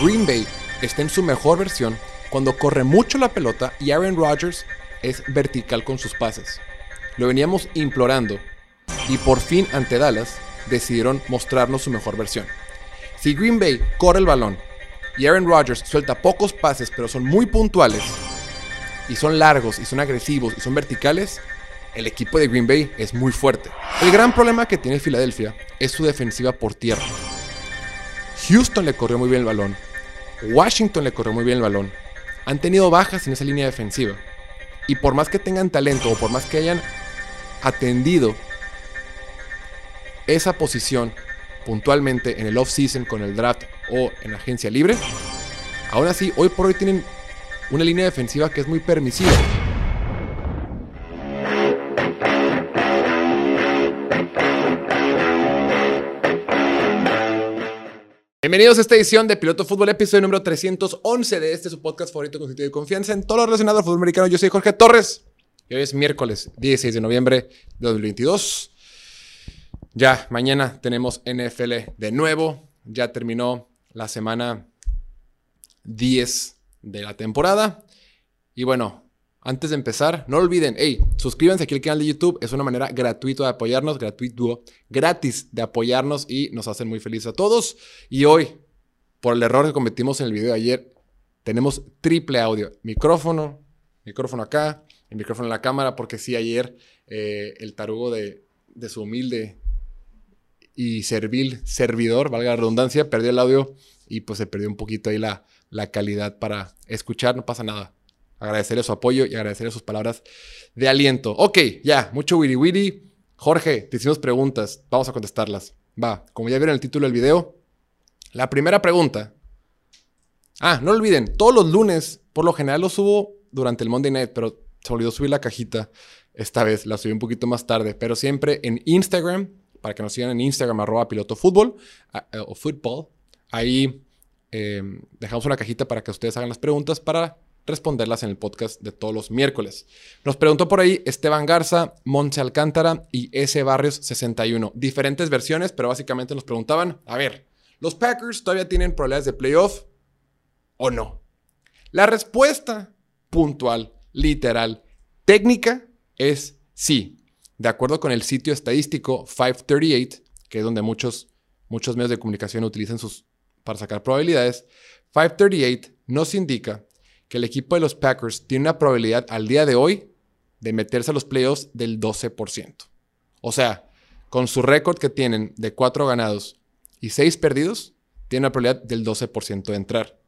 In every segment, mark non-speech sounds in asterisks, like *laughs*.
Green Bay está en su mejor versión cuando corre mucho la pelota y Aaron Rodgers es vertical con sus pases. Lo veníamos implorando y por fin ante Dallas decidieron mostrarnos su mejor versión. Si Green Bay corre el balón y Aaron Rodgers suelta pocos pases pero son muy puntuales y son largos y son agresivos y son verticales, el equipo de Green Bay es muy fuerte. El gran problema que tiene Filadelfia es su defensiva por tierra. Houston le corrió muy bien el balón. Washington le corrió muy bien el balón. Han tenido bajas en esa línea defensiva. Y por más que tengan talento o por más que hayan atendido esa posición puntualmente en el off-season con el draft o en agencia libre, aún así hoy por hoy tienen una línea defensiva que es muy permisiva. Bienvenidos a esta edición de Piloto Fútbol, episodio número 311 de este su podcast favorito con sentido de confianza en todo lo relacionado al fútbol americano. Yo soy Jorge Torres y hoy es miércoles 16 de noviembre de 2022. Ya mañana tenemos NFL de nuevo. Ya terminó la semana 10 de la temporada. Y bueno, antes de empezar, no olviden, hey, suscríbanse aquí al canal de YouTube, es una manera gratuita de apoyarnos, gratuito, gratis de apoyarnos y nos hacen muy felices a todos. Y hoy, por el error que cometimos en el video de ayer, tenemos triple audio, micrófono, micrófono acá, el micrófono en la cámara, porque sí, ayer eh, el tarugo de, su humilde y servil servidor, valga la redundancia, perdió el audio y pues se perdió un poquito ahí la calidad para escuchar, no pasa nada agradecerle su apoyo y agradecerle sus palabras de aliento. Ok, ya, mucho wiri wiri. Jorge, te hicimos preguntas, vamos a contestarlas. Va, como ya vieron el título del video, la primera pregunta. Ah, no olviden, todos los lunes, por lo general lo subo durante el Monday Night, pero se olvidó subir la cajita. Esta vez la subí un poquito más tarde, pero siempre en Instagram, para que nos sigan en Instagram, arroba piloto fútbol eh, o fútbol. Ahí eh, dejamos una cajita para que ustedes hagan las preguntas para responderlas en el podcast de todos los miércoles. Nos preguntó por ahí Esteban Garza, Monte Alcántara y S. Barrios 61. Diferentes versiones, pero básicamente nos preguntaban, a ver, ¿los Packers todavía tienen probabilidades de playoff o no? La respuesta puntual, literal, técnica es sí. De acuerdo con el sitio estadístico 538, que es donde muchos, muchos medios de comunicación utilizan sus para sacar probabilidades, 538 nos indica que el equipo de los Packers tiene una probabilidad al día de hoy de meterse a los playoffs del 12%. O sea, con su récord que tienen de 4 ganados y 6 perdidos, tiene una probabilidad del 12% de entrar.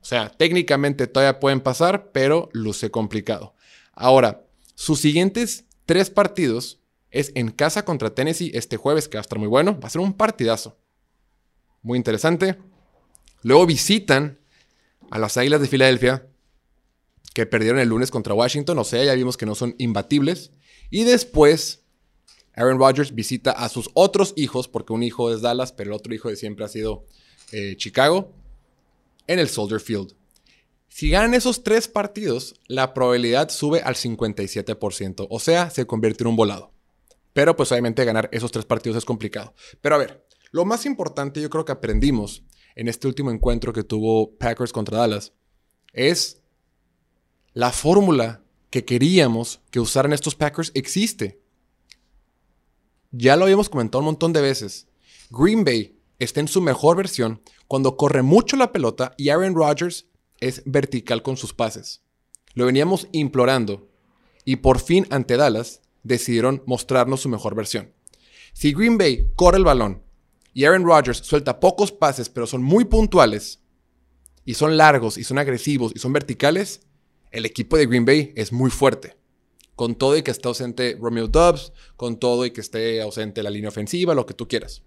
O sea, técnicamente todavía pueden pasar, pero luce complicado. Ahora, sus siguientes tres partidos es en casa contra Tennessee este jueves, que va a estar muy bueno. Va a ser un partidazo. Muy interesante. Luego visitan a las Águilas de Filadelfia, que perdieron el lunes contra Washington. O sea, ya vimos que no son imbatibles. Y después, Aaron Rodgers visita a sus otros hijos, porque un hijo es Dallas, pero el otro hijo de siempre ha sido eh, Chicago, en el Soldier Field. Si ganan esos tres partidos, la probabilidad sube al 57%. O sea, se convierte en un volado. Pero pues obviamente ganar esos tres partidos es complicado. Pero a ver, lo más importante yo creo que aprendimos en este último encuentro que tuvo Packers contra Dallas es la fórmula que queríamos que usaran estos Packers existe. Ya lo habíamos comentado un montón de veces. Green Bay está en su mejor versión cuando corre mucho la pelota y Aaron Rodgers es vertical con sus pases. Lo veníamos implorando y por fin ante Dallas decidieron mostrarnos su mejor versión. Si Green Bay corre el balón y Aaron Rodgers suelta pocos pases, pero son muy puntuales, y son largos, y son agresivos, y son verticales, el equipo de Green Bay es muy fuerte. Con todo y que esté ausente Romeo Dobbs, con todo y que esté ausente la línea ofensiva, lo que tú quieras.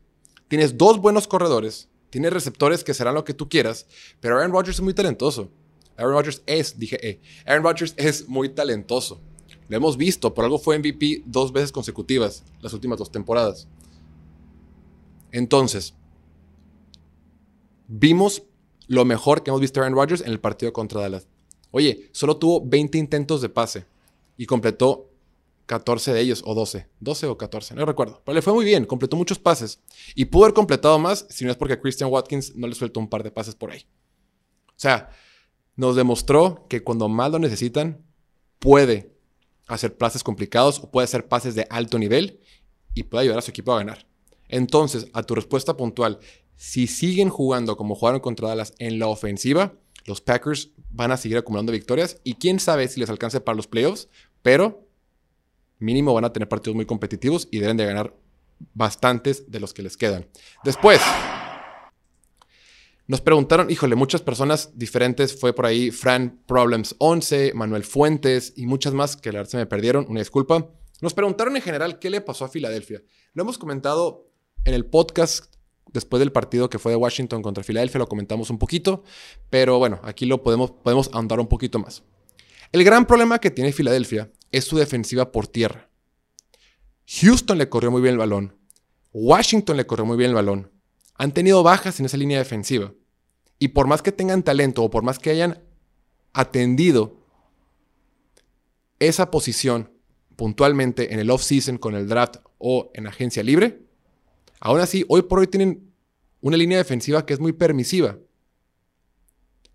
Tienes dos buenos corredores, tienes receptores que serán lo que tú quieras, pero Aaron Rodgers es muy talentoso. Aaron Rodgers es, dije, eh, Aaron Rodgers es muy talentoso. Lo hemos visto, por algo fue MVP dos veces consecutivas las últimas dos temporadas. Entonces, vimos lo mejor que hemos visto a Aaron Rodgers en el partido contra Dallas. Oye, solo tuvo 20 intentos de pase y completó 14 de ellos, o 12, 12 o 14, no recuerdo. Pero le fue muy bien, completó muchos pases. Y pudo haber completado más si no es porque Christian Watkins no le sueltó un par de pases por ahí. O sea, nos demostró que cuando más lo necesitan, puede hacer pases complicados o puede hacer pases de alto nivel y puede ayudar a su equipo a ganar. Entonces, a tu respuesta puntual, si siguen jugando como jugaron contra Dallas en la ofensiva, los Packers van a seguir acumulando victorias y quién sabe si les alcance para los playoffs, pero mínimo van a tener partidos muy competitivos y deben de ganar bastantes de los que les quedan. Después, nos preguntaron, híjole, muchas personas diferentes, fue por ahí Fran Problems 11, Manuel Fuentes y muchas más que la verdad se me perdieron, una disculpa. Nos preguntaron en general qué le pasó a Filadelfia. Lo hemos comentado en el podcast después del partido que fue de Washington contra Filadelfia, lo comentamos un poquito, pero bueno, aquí lo podemos, podemos ahondar un poquito más. El gran problema que tiene Filadelfia es su defensiva por tierra. Houston le corrió muy bien el balón. Washington le corrió muy bien el balón. Han tenido bajas en esa línea defensiva. Y por más que tengan talento o por más que hayan atendido esa posición puntualmente en el off-season con el draft o en agencia libre, aún así, hoy por hoy tienen una línea defensiva que es muy permisiva.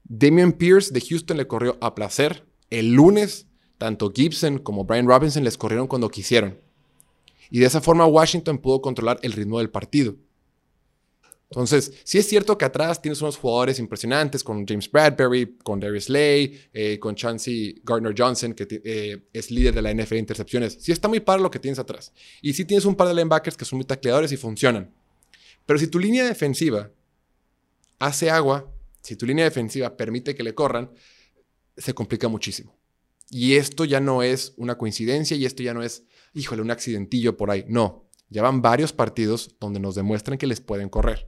Damian Pierce de Houston le corrió a placer. El lunes, tanto Gibson como Brian Robinson les corrieron cuando quisieron. Y de esa forma Washington pudo controlar el ritmo del partido. Entonces, sí es cierto que atrás tienes unos jugadores impresionantes con James Bradbury, con Darius Lay, eh, con Chancey Gardner Johnson, que eh, es líder de la NFL de intercepciones. Sí está muy para lo que tienes atrás. Y sí tienes un par de linebackers que son muy tacleadores y funcionan. Pero si tu línea defensiva hace agua, si tu línea defensiva permite que le corran, se complica muchísimo. Y esto ya no es una coincidencia y esto ya no es, híjole, un accidentillo por ahí. No, ya van varios partidos donde nos demuestran que les pueden correr.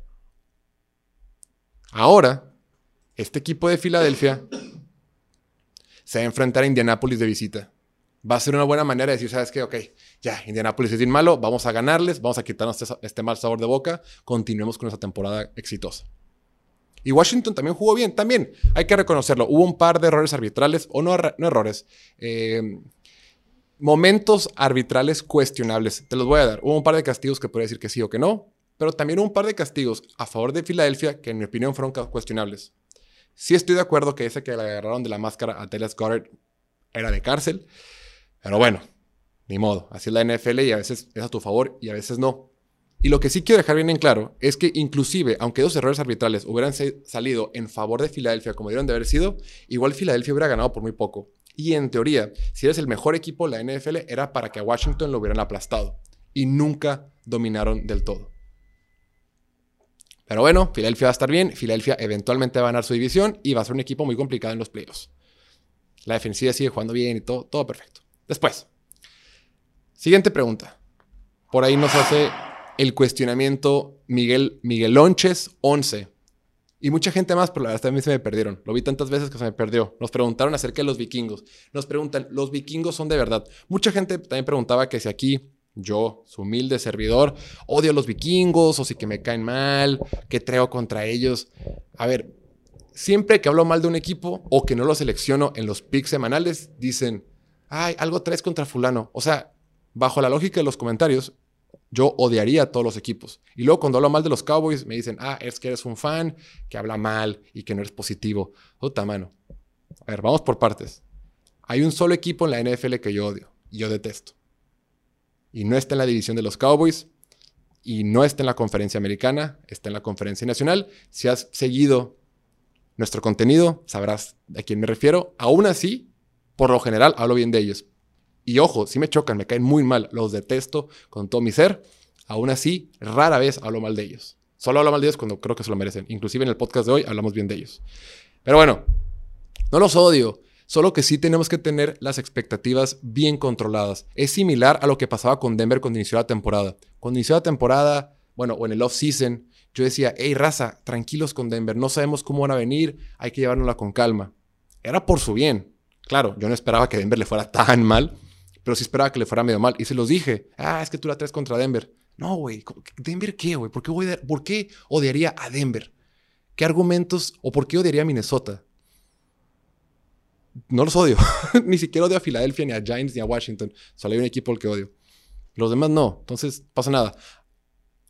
Ahora, este equipo de Filadelfia se va a enfrentar a Indianápolis de visita. Va a ser una buena manera de decir, ¿sabes qué? Ok, ya, Indianápolis es bien malo, vamos a ganarles, vamos a quitarnos este, este, mal sabor de boca, continuemos con esa temporada exitosa. Y Washington también jugó bien, también hay que reconocerlo. Hubo un par de errores arbitrales, o no, errores, eh, momentos arbitrales cuestionables. Te los voy a dar. Hubo un par de castigos que podría decir que sí o que no pero también un par de castigos a favor de Filadelfia que en mi opinión fueron cuestionables. Sí estoy de acuerdo que ese que le agarraron de la máscara a Dallas Goddard era de cárcel, pero bueno, ni modo, así es la NFL y a veces es a tu favor y a veces no. Y lo que sí quiero dejar bien en claro es que inclusive, aunque dos errores arbitrales hubieran salido en favor de Filadelfia como debieron de haber sido, igual Filadelfia hubiera ganado por muy poco. Y en teoría, si eres el mejor equipo la NFL, era para que a Washington lo hubieran aplastado. Y nunca dominaron del todo. Pero bueno, Filadelfia va a estar bien. Filadelfia eventualmente va a ganar su división y va a ser un equipo muy complicado en los playoffs. La defensiva sigue jugando bien y todo, todo perfecto. Después, siguiente pregunta. Por ahí nos hace el cuestionamiento Miguel, Miguel Lonches 11. Y mucha gente más, pero la verdad también se me perdieron. Lo vi tantas veces que se me perdió. Nos preguntaron acerca de los vikingos. Nos preguntan, ¿los vikingos son de verdad? Mucha gente también preguntaba que si aquí yo, su humilde servidor, odio a los vikingos o si que me caen mal, que traigo contra ellos. A ver, siempre que hablo mal de un equipo o que no lo selecciono en los picks semanales, dicen, ay, algo traes contra fulano. O sea, bajo la lógica de los comentarios, yo odiaría a todos los equipos. Y luego cuando hablo mal de los Cowboys, me dicen, ah, es que eres un fan que habla mal y que no eres positivo. Otra mano. A ver, vamos por partes. Hay un solo equipo en la NFL que yo odio y yo detesto y no está en la división de los Cowboys y no está en la conferencia americana, está en la conferencia nacional. Si has seguido nuestro contenido, sabrás a quién me refiero. Aún así, por lo general, hablo bien de ellos. Y ojo, si me chocan, me caen muy mal, los detesto con todo mi ser. Aún así, rara vez hablo mal de ellos. Solo hablo mal de ellos cuando creo que se lo merecen. Inclusive en el podcast de hoy hablamos bien de ellos. Pero bueno, no los odio. Solo que sí tenemos que tener las expectativas bien controladas. Es similar a lo que pasaba con Denver cuando inició la temporada. Cuando inició la temporada, bueno, o en el off-season, yo decía, hey, raza, tranquilos con Denver, no sabemos cómo van a venir, hay que llevárnosla con calma. Era por su bien. Claro, yo no esperaba que Denver le fuera tan mal, pero sí esperaba que le fuera medio mal. Y se los dije, ah, es que tú la traes contra Denver. No, güey, ¿Denver qué, güey? ¿Por, ¿Por qué odiaría a Denver? ¿Qué argumentos o por qué odiaría a Minnesota? No los odio. *laughs* ni siquiera odio a Filadelfia, ni a Giants, ni a Washington. Solo hay un equipo al que odio. Los demás no. Entonces, pasa nada.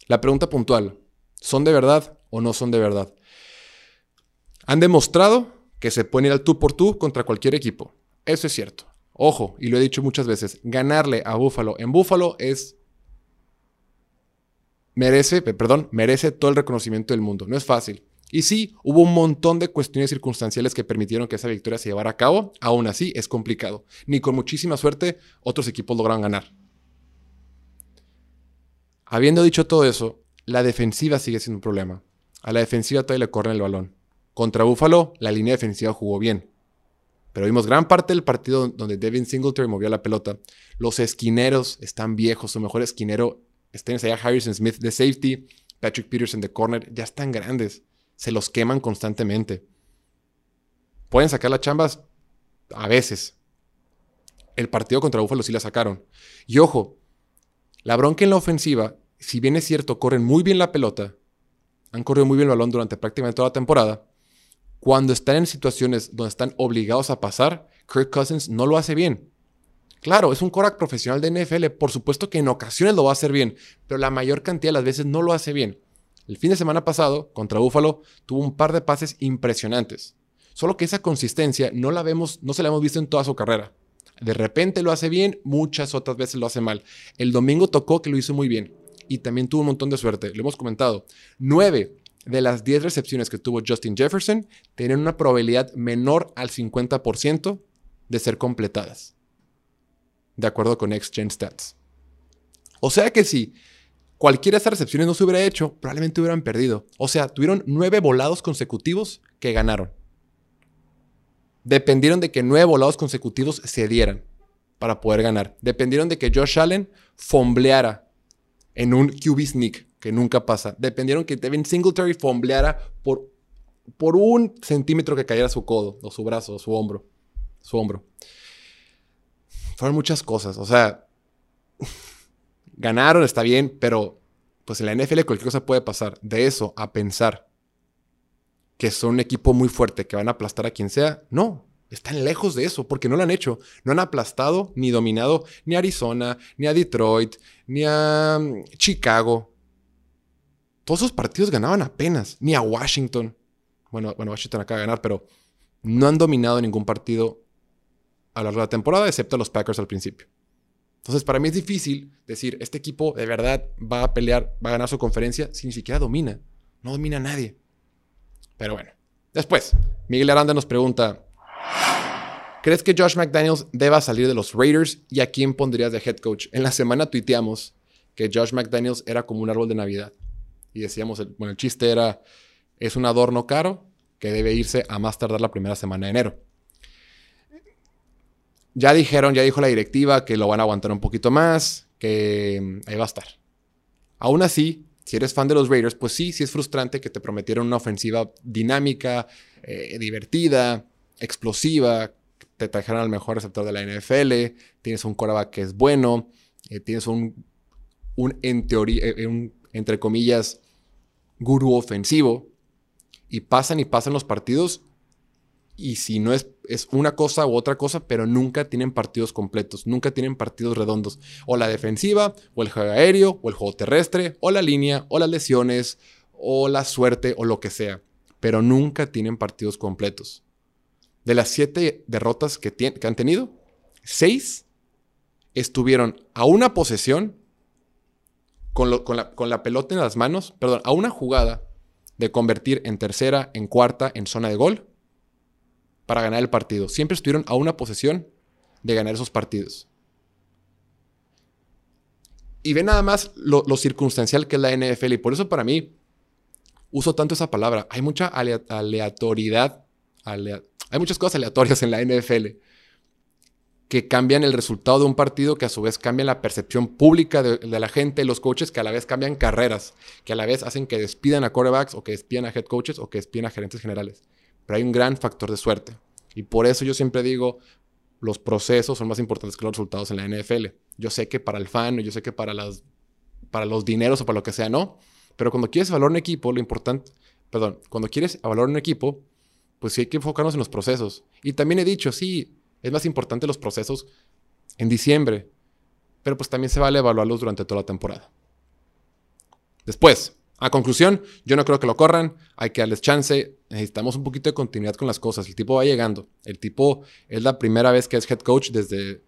La pregunta puntual. ¿Son de verdad o no son de verdad? Han demostrado que se pueden ir al tú por tú contra cualquier equipo. Eso es cierto. Ojo, y lo he dicho muchas veces, ganarle a Buffalo en Buffalo es merece, perdón, merece todo el reconocimiento del mundo. No es fácil. Y sí, hubo un montón de cuestiones circunstanciales que permitieron que esa victoria se llevara a cabo. Aún así, es complicado. Ni con muchísima suerte otros equipos lograron ganar. Habiendo dicho todo eso, la defensiva sigue siendo un problema. A la defensiva todavía le corren el balón. Contra Buffalo, la línea defensiva jugó bien. Pero vimos gran parte del partido donde Devin Singletary movió la pelota. Los esquineros están viejos. Su mejor esquinero está allá Harrison Smith de safety, Patrick Peterson de corner. Ya están grandes. Se los queman constantemente. Pueden sacar las chambas a veces. El partido contra Buffalo sí la sacaron. Y ojo, la bronca en la ofensiva, si bien es cierto, corren muy bien la pelota, han corrido muy bien el balón durante prácticamente toda la temporada, cuando están en situaciones donde están obligados a pasar, Kirk Cousins no lo hace bien. Claro, es un Korak profesional de NFL, por supuesto que en ocasiones lo va a hacer bien, pero la mayor cantidad de las veces no lo hace bien. El fin de semana pasado, contra Buffalo, tuvo un par de pases impresionantes. Solo que esa consistencia no la vemos, no se la hemos visto en toda su carrera. De repente lo hace bien, muchas otras veces lo hace mal. El domingo tocó que lo hizo muy bien y también tuvo un montón de suerte. Lo hemos comentado. Nueve de las 10 recepciones que tuvo Justin Jefferson tienen una probabilidad menor al 50% de ser completadas, de acuerdo con Gen Stats. O sea que si cualquiera de esas recepciones no se hubiera hecho, probablemente hubieran perdido. O sea, tuvieron nueve volados consecutivos que ganaron. Dependieron de que nueve volados consecutivos se dieran para poder ganar. Dependieron de que Josh Allen fombleara en un QB sneak que nunca pasa. Dependieron que Devin Singletary fombleara por, por un centímetro que cayera su codo, o su brazo, o su hombro. Su hombro. Fueron muchas cosas. O sea, ganaron, está bien, pero pues en la NFL cualquier cosa puede pasar. De eso a pensar que son un equipo muy fuerte, que van a aplastar a quien sea, no. Están lejos de eso, porque no lo han hecho. No han aplastado ni dominado ni a Arizona, ni a Detroit, ni a mm, Chicago. Todos esos partidos ganaban apenas, ni a Washington. Bueno, bueno, Washington acaba de ganar, pero no han dominado ningún partido a lo largo de la temporada, excepto a los Packers al principio. Entonces, para mí es difícil decir, este equipo de verdad va a pelear, va a ganar su conferencia, si ni siquiera domina. No domina a nadie. Pero bueno. Después, Miguel Aranda nos pregunta, ¿crees que Josh McDaniels deba salir de los Raiders y a quién pondrías de head coach? En la semana tuiteamos que Josh McDaniels era como un árbol de Navidad y decíamos, bueno, el chiste era, es un adorno caro que debe irse a más tardar la primera semana de enero. Ya dijeron, ya dijo la directiva que lo van a aguantar un poquito más, que mm, ahí va a estar. Aún así, si eres fan de los Raiders, pues sí, sí es frustrante que te prometieron una ofensiva dinámica, eh, divertida, explosiva, te trajeron al mejor receptor de la NFL, tienes un quarterback que es bueno, eh, tienes un, eh, un entre comillas, gurú ofensivo, y pasan y pasan los partidos, y si no es, es una cosa u otra cosa, pero nunca tienen partidos completos, nunca tienen partidos redondos. O la defensiva, o el juego aéreo, o el juego terrestre, o la línea, o las lesiones, o la suerte, o lo que sea. Pero nunca tienen partidos completos. De las siete derrotas que, que han tenido, seis estuvieron a una posesión con, la, pelota en las manos, perdón, a una jugada de convertir en tercera, en cuarta, en zona de gol para ganar el partido. Siempre estuvieron a una posesión de ganar esos partidos. Y ve nada más lo, circunstancial que es la NFL. Y por eso para mí uso tanto esa palabra. Hay mucha aleatoriedad. hay muchas cosas aleatorias en la NFL que cambian el resultado de un partido, que a su vez cambian la percepción pública de, la gente, los coaches, que a la vez cambian carreras, que a la vez hacen que despidan a quarterbacks o que despidan a head coaches o que despidan a gerentes generales. Pero hay un gran factor de suerte. Y por eso yo siempre digo, los procesos son más importantes que los resultados en la NFL. Yo sé que para el fan, yo sé que para, las, para los dineros o para lo que sea, no. Pero cuando quieres evaluar un equipo, lo importante, perdón, cuando quieres evaluar un equipo, pues sí hay que enfocarnos en los procesos. Y también he dicho, sí, es más importante los procesos en diciembre, pero pues también se vale evaluarlos durante toda la temporada. Después, a conclusión, yo no creo que lo corran, hay que darles chance, necesitamos un poquito de continuidad con las cosas, el tipo va llegando, el tipo es la primera vez que es head coach desde,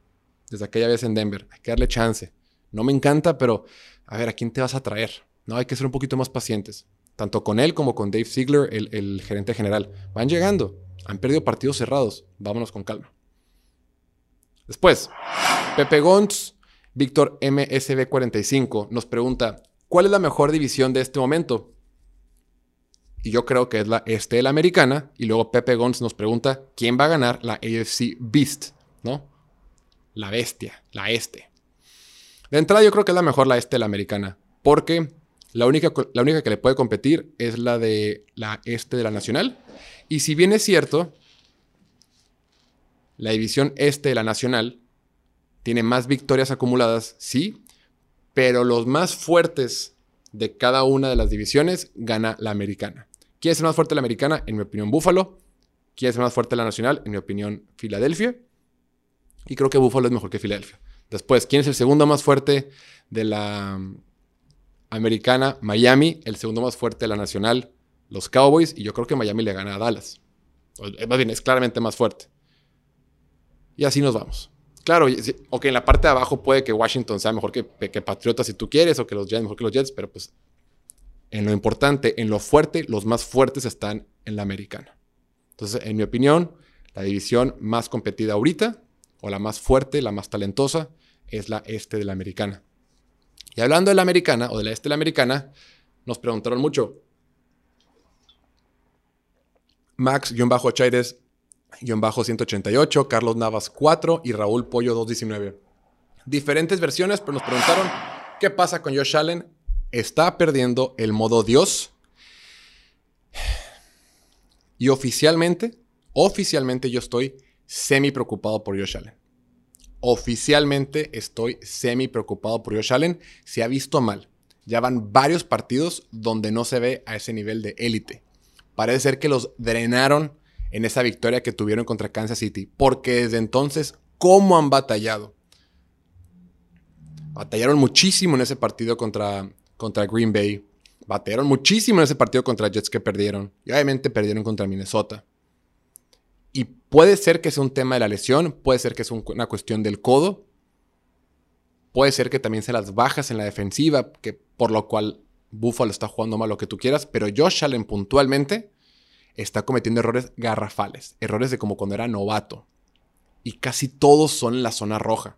desde aquella vez en Denver, hay que darle chance. No me encanta, pero a ver, ¿a quién te vas a traer? No, hay que ser un poquito más pacientes, tanto con él como con Dave Ziegler, el, el gerente general. Van llegando, han perdido partidos cerrados, vámonos con calma. Después, Pepe Gons, Víctor MSB45 nos pregunta, ¿cuál es la mejor división de este momento? Y yo creo que es la este de la americana. Y luego Pepe Gons nos pregunta, ¿quién va a ganar la AFC Beast? ¿No? La bestia, la este. De entrada yo creo que es la mejor la este de la americana. Porque la única, la única que le puede competir es la de la este de la nacional. Y si bien es cierto la división este de la Nacional tiene más victorias acumuladas, sí, pero los más fuertes de cada una de las divisiones gana la americana. ¿Quién es el más fuerte de la americana? En mi opinión, Buffalo. ¿Quién es el más fuerte de la nacional? En mi opinión, Filadelfia. Y creo que Buffalo es mejor que Filadelfia. Después, ¿quién es el segundo más fuerte de la americana? Miami. El segundo más fuerte de la nacional, los Cowboys. Y yo creo que Miami le gana a Dallas. Más bien, es claramente más fuerte. Y así nos vamos. Claro, o que en la parte de abajo puede que Washington sea mejor que, que Patriotas si tú quieres, o que los Jets mejor que los Jets, pero pues en lo importante, en lo fuerte, los más fuertes están en la americana. Entonces, en mi opinión, la división más competida ahorita, o la más fuerte, la más talentosa, es la este de la americana. Y hablando de la americana, o de la este de la americana, nos preguntaron mucho. Max-Chaires bajo 188, Carlos Navas 4 y Raúl Pollo 219. Diferentes versiones, pero nos preguntaron qué pasa con Josh Allen. ¿Está perdiendo el modo Dios? Y oficialmente, oficialmente yo estoy semi preocupado por Josh Allen. Oficialmente estoy semi preocupado por Josh Allen. Se ha visto mal. Ya van varios partidos donde no se ve a ese nivel de élite. Parece ser que los drenaron en esa victoria que tuvieron contra Kansas City. Porque desde entonces, ¿cómo han batallado? Batallaron muchísimo en ese partido contra, contra Green Bay. Batallaron muchísimo en ese partido contra Jets que perdieron. Y obviamente perdieron contra Minnesota. Y puede ser que sea un tema de la lesión, puede ser que sea una cuestión del codo, puede ser que también se las bajas en la defensiva, que por lo cual Buffalo está jugando mal lo que tú quieras, pero Josh Allen puntualmente está cometiendo errores garrafales, errores de como cuando era novato. Y casi todos son en la zona roja.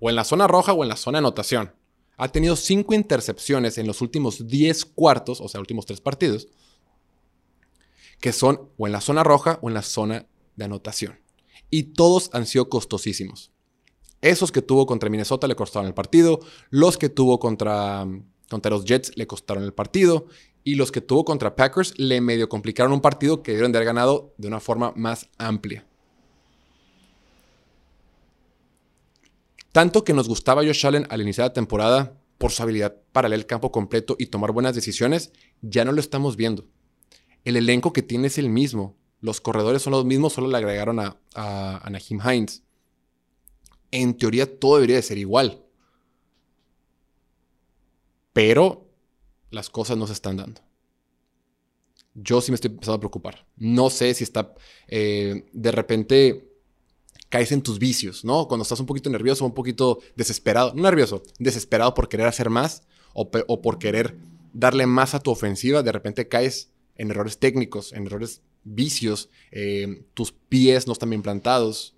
O en la zona roja o en la zona anotación. Ha tenido cinco intercepciones en los últimos 10 cuartos, o sea, últimos tres partidos, que son o en la zona roja o en la zona de anotación. Y todos han sido costosísimos. Esos que tuvo contra Minnesota le costaron el partido, los que tuvo contra, contra los Jets le costaron el partido, y los que tuvo contra Packers le medio complicaron un partido que debieron de haber ganado de una forma más amplia. Tanto que nos gustaba Josh Allen al iniciar la temporada por su habilidad para leer el campo completo y tomar buenas decisiones, ya no lo estamos viendo. El elenco que tiene es el mismo. Los corredores son los mismos, solo le agregaron a, a, Nahim Hines. En teoría todo debería de ser igual. Pero las cosas no se están dando. Yo sí me estoy empezando a preocupar. No sé si está eh, de repente caes en tus vicios, ¿no? Cuando estás un poquito nervioso, un poquito desesperado, no nervioso, desesperado por querer hacer más o, por querer darle más a tu ofensiva, de repente caes en errores técnicos, en errores vicios, eh, tus pies no están bien plantados,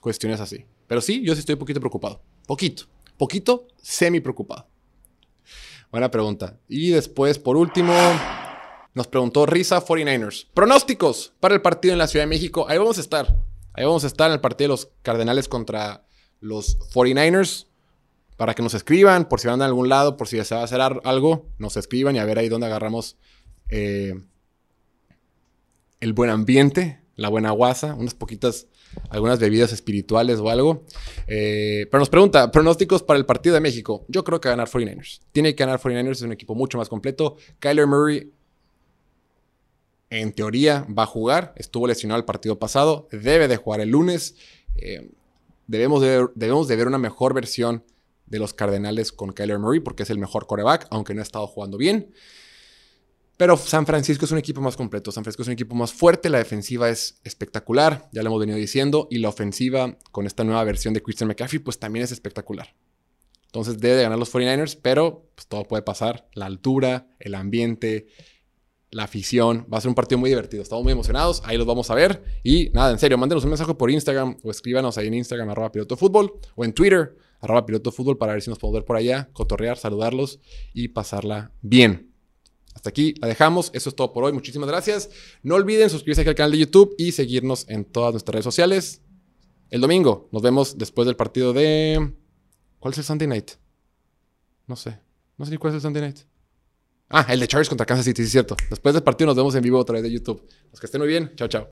cuestiones así. Pero sí, yo sí estoy un poquito preocupado. Poquito, poquito, semi preocupado. Buena pregunta. Y después, por último, nos preguntó Risa 49ers. Pronósticos para el partido en la Ciudad de México. Ahí vamos a estar. Ahí vamos a estar en el partido de los Cardenales contra los 49ers. Para que nos escriban, por si van a algún lado, por si a hacer algo, nos escriban y a ver ahí dónde agarramos eh, el buen ambiente, la buena guasa, unas poquitas algunas bebidas espirituales o algo. Eh, pero nos pregunta, pronósticos para el partido de México. Yo creo que va a ganar 49ers. Tiene que ganar 49ers, es un equipo mucho más completo. Kyler Murray en teoría va a jugar. Estuvo lesionado el partido pasado. Debe de jugar el lunes. Eh, debemos, de, debemos de ver una mejor versión de los Cardenales con Kyler Murray porque es el mejor coreback, aunque no ha estado jugando bien. Pero San Francisco es un equipo más completo, San Francisco es un equipo más fuerte, la defensiva es espectacular, ya lo hemos venido diciendo, y la ofensiva con esta nueva versión de Christian McCaffrey pues también es espectacular. Entonces debe de ganar los 49ers, pero pues, todo puede pasar, la altura, el ambiente, la afición, va a ser un partido muy divertido, estamos muy emocionados, ahí los vamos a ver, y nada, en serio, mándenos un mensaje por Instagram o escríbanos ahí en Instagram arroba piloto fútbol o en Twitter arroba piloto fútbol para ver si nos podemos ver por allá, cotorrear, saludarlos y pasarla bien. Hasta aquí la dejamos. Eso es todo por hoy. Muchísimas gracias. No olviden suscribirse aquí al canal de YouTube y seguirnos en todas nuestras redes sociales. El domingo nos vemos después del partido de. ¿Cuál es el Sunday night? No sé. No sé ni cuál es el Sunday night. Ah, el de Chargers contra Kansas City, sí es cierto. Después del partido nos vemos en vivo a través de YouTube. Los que estén muy bien. Chao, chao.